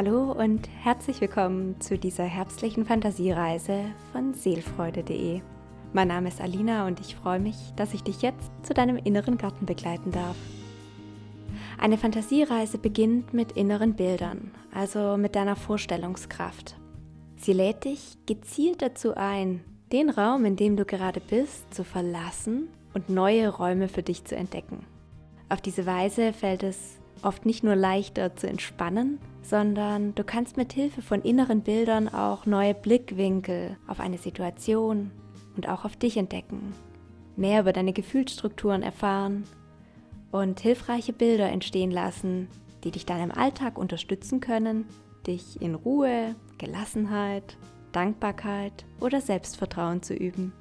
Hallo und herzlich willkommen zu dieser herbstlichen Fantasiereise von seelfreude.de. Mein Name ist Alina und ich freue mich, dass ich dich jetzt zu deinem inneren Garten begleiten darf. Eine Fantasiereise beginnt mit inneren Bildern, also mit deiner Vorstellungskraft. Sie lädt dich gezielt dazu ein, den Raum, in dem du gerade bist, zu verlassen und neue Räume für dich zu entdecken. Auf diese Weise fällt es oft nicht nur leichter zu entspannen, sondern du kannst mit Hilfe von inneren Bildern auch neue Blickwinkel auf eine Situation und auch auf dich entdecken, mehr über deine Gefühlsstrukturen erfahren und hilfreiche Bilder entstehen lassen, die dich dann im Alltag unterstützen können, dich in Ruhe, Gelassenheit, Dankbarkeit oder Selbstvertrauen zu üben.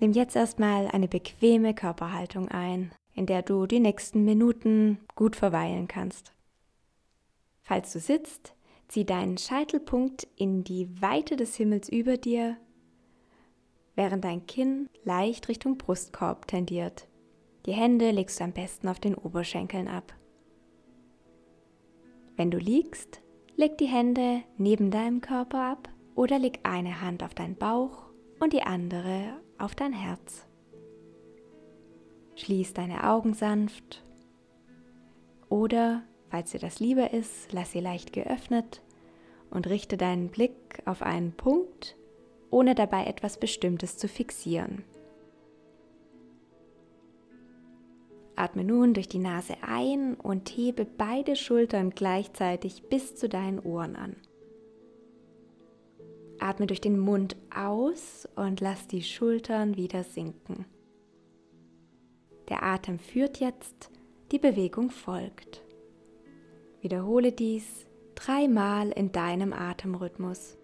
Nimm jetzt erstmal eine bequeme Körperhaltung ein, in der du die nächsten Minuten gut verweilen kannst. Falls du sitzt, zieh deinen Scheitelpunkt in die Weite des Himmels über dir, während dein Kinn leicht Richtung Brustkorb tendiert. Die Hände legst du am besten auf den Oberschenkeln ab. Wenn du liegst, leg die Hände neben deinem Körper ab oder leg eine Hand auf deinen Bauch und die andere auf dein Herz. Schließ deine Augen sanft oder, falls dir das lieber ist, lass sie leicht geöffnet und richte deinen Blick auf einen Punkt, ohne dabei etwas Bestimmtes zu fixieren. Atme nun durch die Nase ein und hebe beide Schultern gleichzeitig bis zu deinen Ohren an. Atme durch den Mund aus und lass die Schultern wieder sinken. Der Atem führt jetzt, die Bewegung folgt. Wiederhole dies dreimal in deinem Atemrhythmus.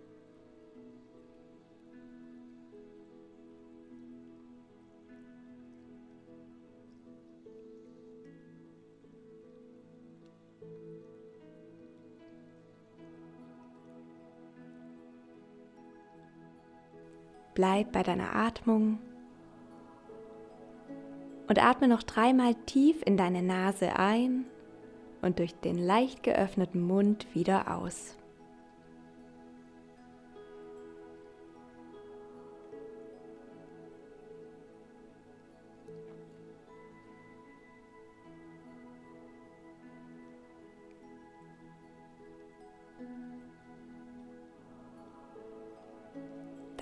Bleib bei deiner Atmung und atme noch dreimal tief in deine Nase ein und durch den leicht geöffneten Mund wieder aus.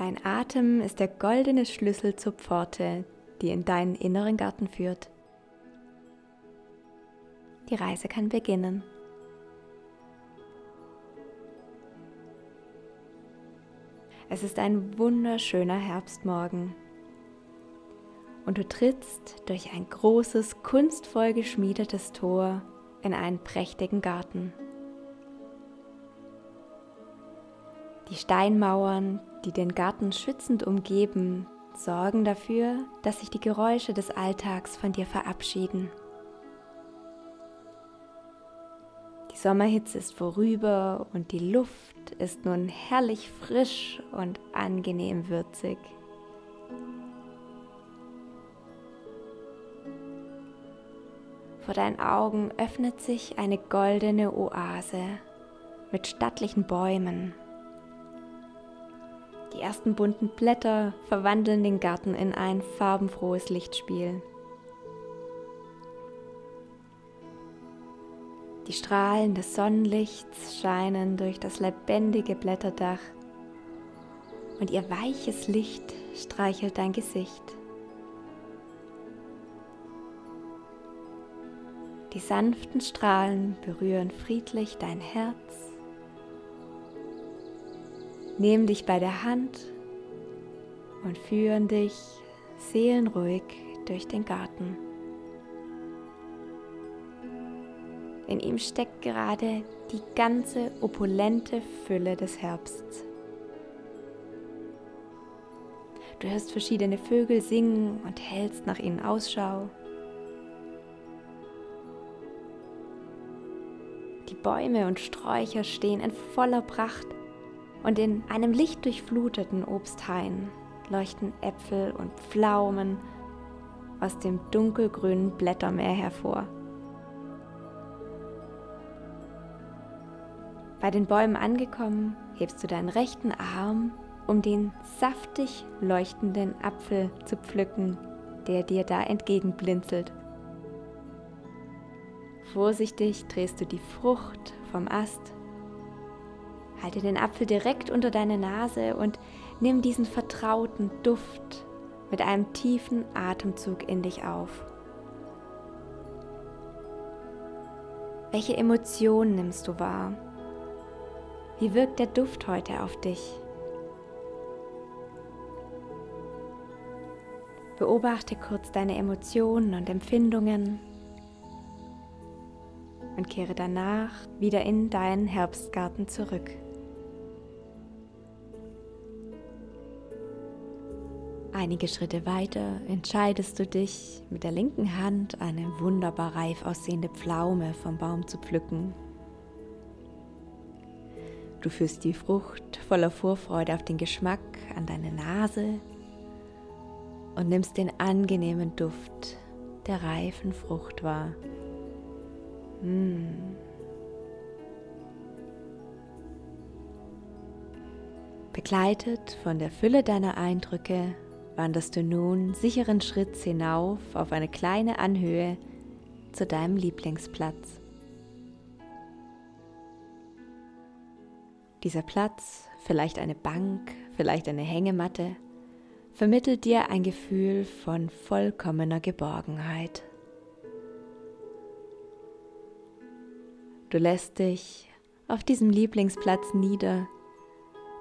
Dein Atem ist der goldene Schlüssel zur Pforte, die in deinen inneren Garten führt. Die Reise kann beginnen. Es ist ein wunderschöner Herbstmorgen und du trittst durch ein großes, kunstvoll geschmiedetes Tor in einen prächtigen Garten. Die Steinmauern, die den Garten schützend umgeben, sorgen dafür, dass sich die Geräusche des Alltags von dir verabschieden. Die Sommerhitze ist vorüber und die Luft ist nun herrlich frisch und angenehm würzig. Vor deinen Augen öffnet sich eine goldene Oase mit stattlichen Bäumen die ersten bunten Blätter verwandeln den Garten in ein farbenfrohes Lichtspiel. Die Strahlen des Sonnenlichts scheinen durch das lebendige Blätterdach und ihr weiches Licht streichelt dein Gesicht. Die sanften Strahlen berühren friedlich dein Herz nehmen dich bei der Hand und führen dich seelenruhig durch den Garten. In ihm steckt gerade die ganze opulente Fülle des Herbsts. Du hörst verschiedene Vögel singen und hältst nach ihnen Ausschau. Die Bäume und Sträucher stehen in voller Pracht und in einem lichtdurchfluteten Obsthain leuchten Äpfel und Pflaumen aus dem dunkelgrünen Blättermeer hervor. Bei den Bäumen angekommen, hebst du deinen rechten Arm, um den saftig leuchtenden Apfel zu pflücken, der dir da entgegenblinzelt. Vorsichtig drehst du die Frucht vom Ast Halte den Apfel direkt unter deine Nase und nimm diesen vertrauten Duft mit einem tiefen Atemzug in dich auf. Welche Emotionen nimmst du wahr? Wie wirkt der Duft heute auf dich? Beobachte kurz deine Emotionen und Empfindungen und kehre danach wieder in deinen Herbstgarten zurück. Einige Schritte weiter entscheidest du dich, mit der linken Hand eine wunderbar reif aussehende Pflaume vom Baum zu pflücken. Du führst die Frucht voller Vorfreude auf den Geschmack an deine Nase und nimmst den angenehmen Duft der reifen Frucht wahr. Hm. Begleitet von der Fülle deiner Eindrücke wanderst du nun sicheren Schritts hinauf auf eine kleine Anhöhe zu deinem Lieblingsplatz. Dieser Platz, vielleicht eine Bank, vielleicht eine Hängematte, vermittelt dir ein Gefühl von vollkommener Geborgenheit. Du lässt dich auf diesem Lieblingsplatz nieder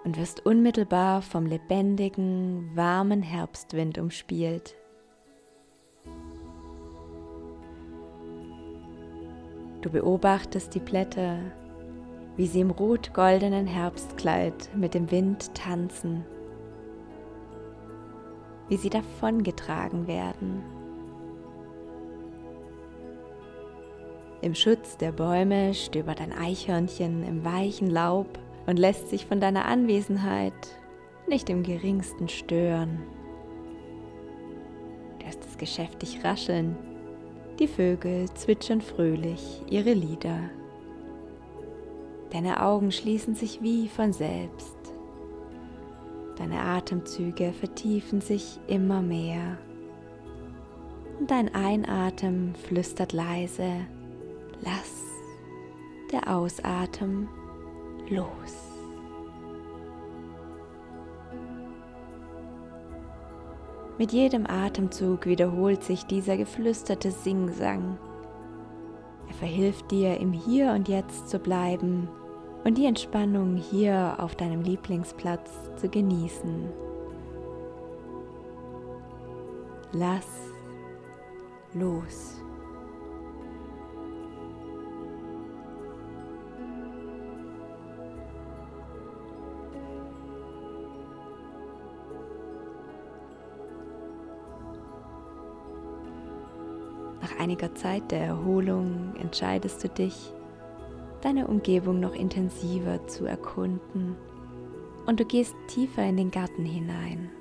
und wirst unmittelbar vom lebendigen, warmen Herbstwind umspielt. Du beobachtest die Blätter, wie sie im rot-goldenen Herbstkleid mit dem Wind tanzen, wie sie davongetragen werden. Im Schutz der Bäume stöbert ein Eichhörnchen im weichen Laub und lässt sich von deiner Anwesenheit nicht im geringsten stören. Du hörst es geschäftig rascheln, die Vögel zwitschern fröhlich ihre Lieder. Deine Augen schließen sich wie von selbst. Deine Atemzüge vertiefen sich immer mehr. Und dein Einatmen flüstert leise, lass der Ausatmen los. Mit jedem Atemzug wiederholt sich dieser geflüsterte Singsang. Er verhilft dir, im Hier und Jetzt zu bleiben und die Entspannung hier auf deinem Lieblingsplatz zu genießen. Lass los. Einiger Zeit der Erholung entscheidest du dich, deine Umgebung noch intensiver zu erkunden und du gehst tiefer in den Garten hinein,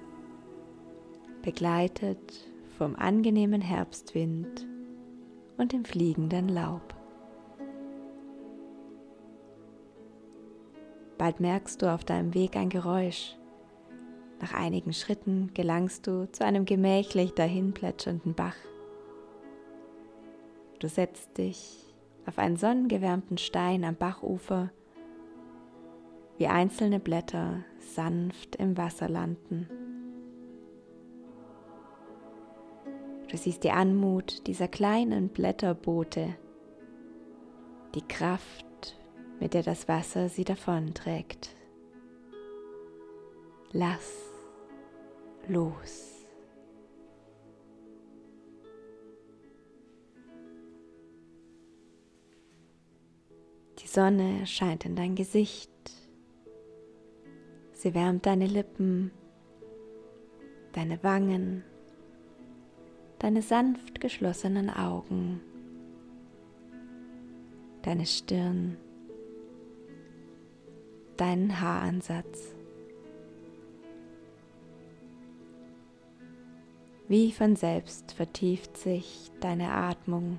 begleitet vom angenehmen Herbstwind und dem fliegenden Laub. Bald merkst du auf deinem Weg ein Geräusch. Nach einigen Schritten gelangst du zu einem gemächlich dahinplätschernden Bach. Du setzt dich auf einen sonnengewärmten Stein am Bachufer, wie einzelne Blätter sanft im Wasser landen. Du siehst die Anmut dieser kleinen Blätterboote, die Kraft, mit der das Wasser sie davonträgt. Lass los. Sonne scheint in dein Gesicht. Sie wärmt deine Lippen, deine Wangen, deine sanft geschlossenen Augen, deine Stirn, deinen Haaransatz. Wie von selbst vertieft sich deine Atmung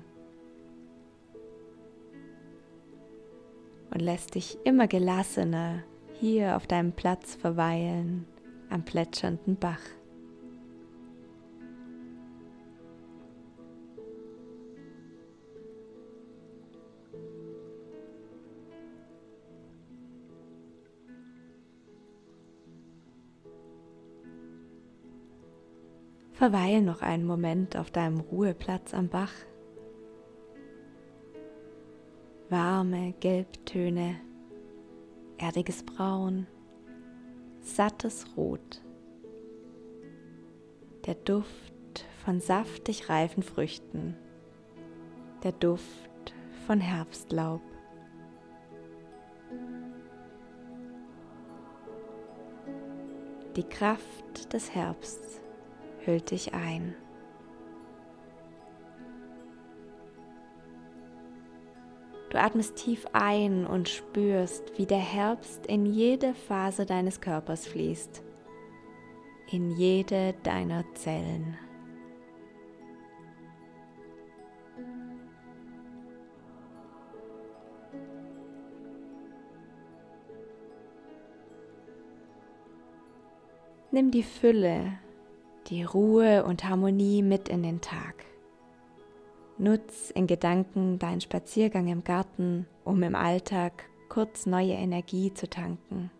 lässt dich immer gelassener hier auf deinem Platz verweilen am plätschernden Bach. Verweil noch einen Moment auf deinem Ruheplatz am Bach. Warme Gelbtöne, erdiges Braun, sattes Rot. Der Duft von saftig reifen Früchten. Der Duft von Herbstlaub. Die Kraft des Herbsts hüllt dich ein. Du atmest tief ein und spürst, wie der Herbst in jede Phase deines Körpers fließt, in jede deiner Zellen. Nimm die Fülle die Ruhe und Harmonie mit in den Tag. Nutz in Gedanken deinen Spaziergang im Garten, um im Alltag kurz neue Energie zu tanken.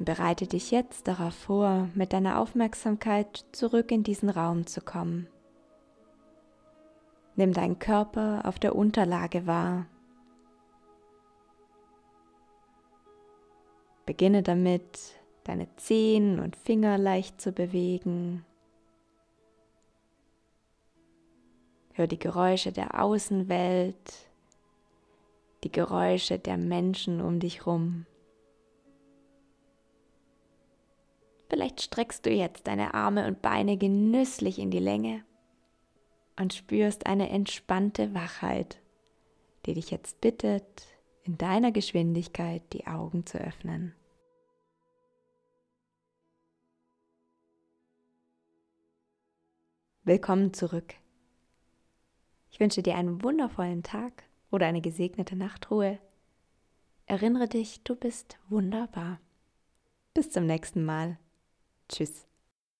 Bereite dich jetzt darauf vor, mit deiner Aufmerksamkeit zurück in diesen Raum zu kommen. Nimm deinen Körper auf der Unterlage wahr. Beginne damit, deine Zehen und Finger leicht zu bewegen. Hör die Geräusche der Außenwelt, die Geräusche der Menschen um dich rum. Vielleicht streckst du jetzt deine Arme und Beine genüsslich in die Länge und spürst eine entspannte Wachheit, die dich jetzt bittet, in deiner Geschwindigkeit die Augen zu öffnen. Willkommen zurück. Ich wünsche dir einen wundervollen Tag oder eine gesegnete Nachtruhe. Erinnere dich, du bist wunderbar. Bis zum nächsten Mal. Tschüss.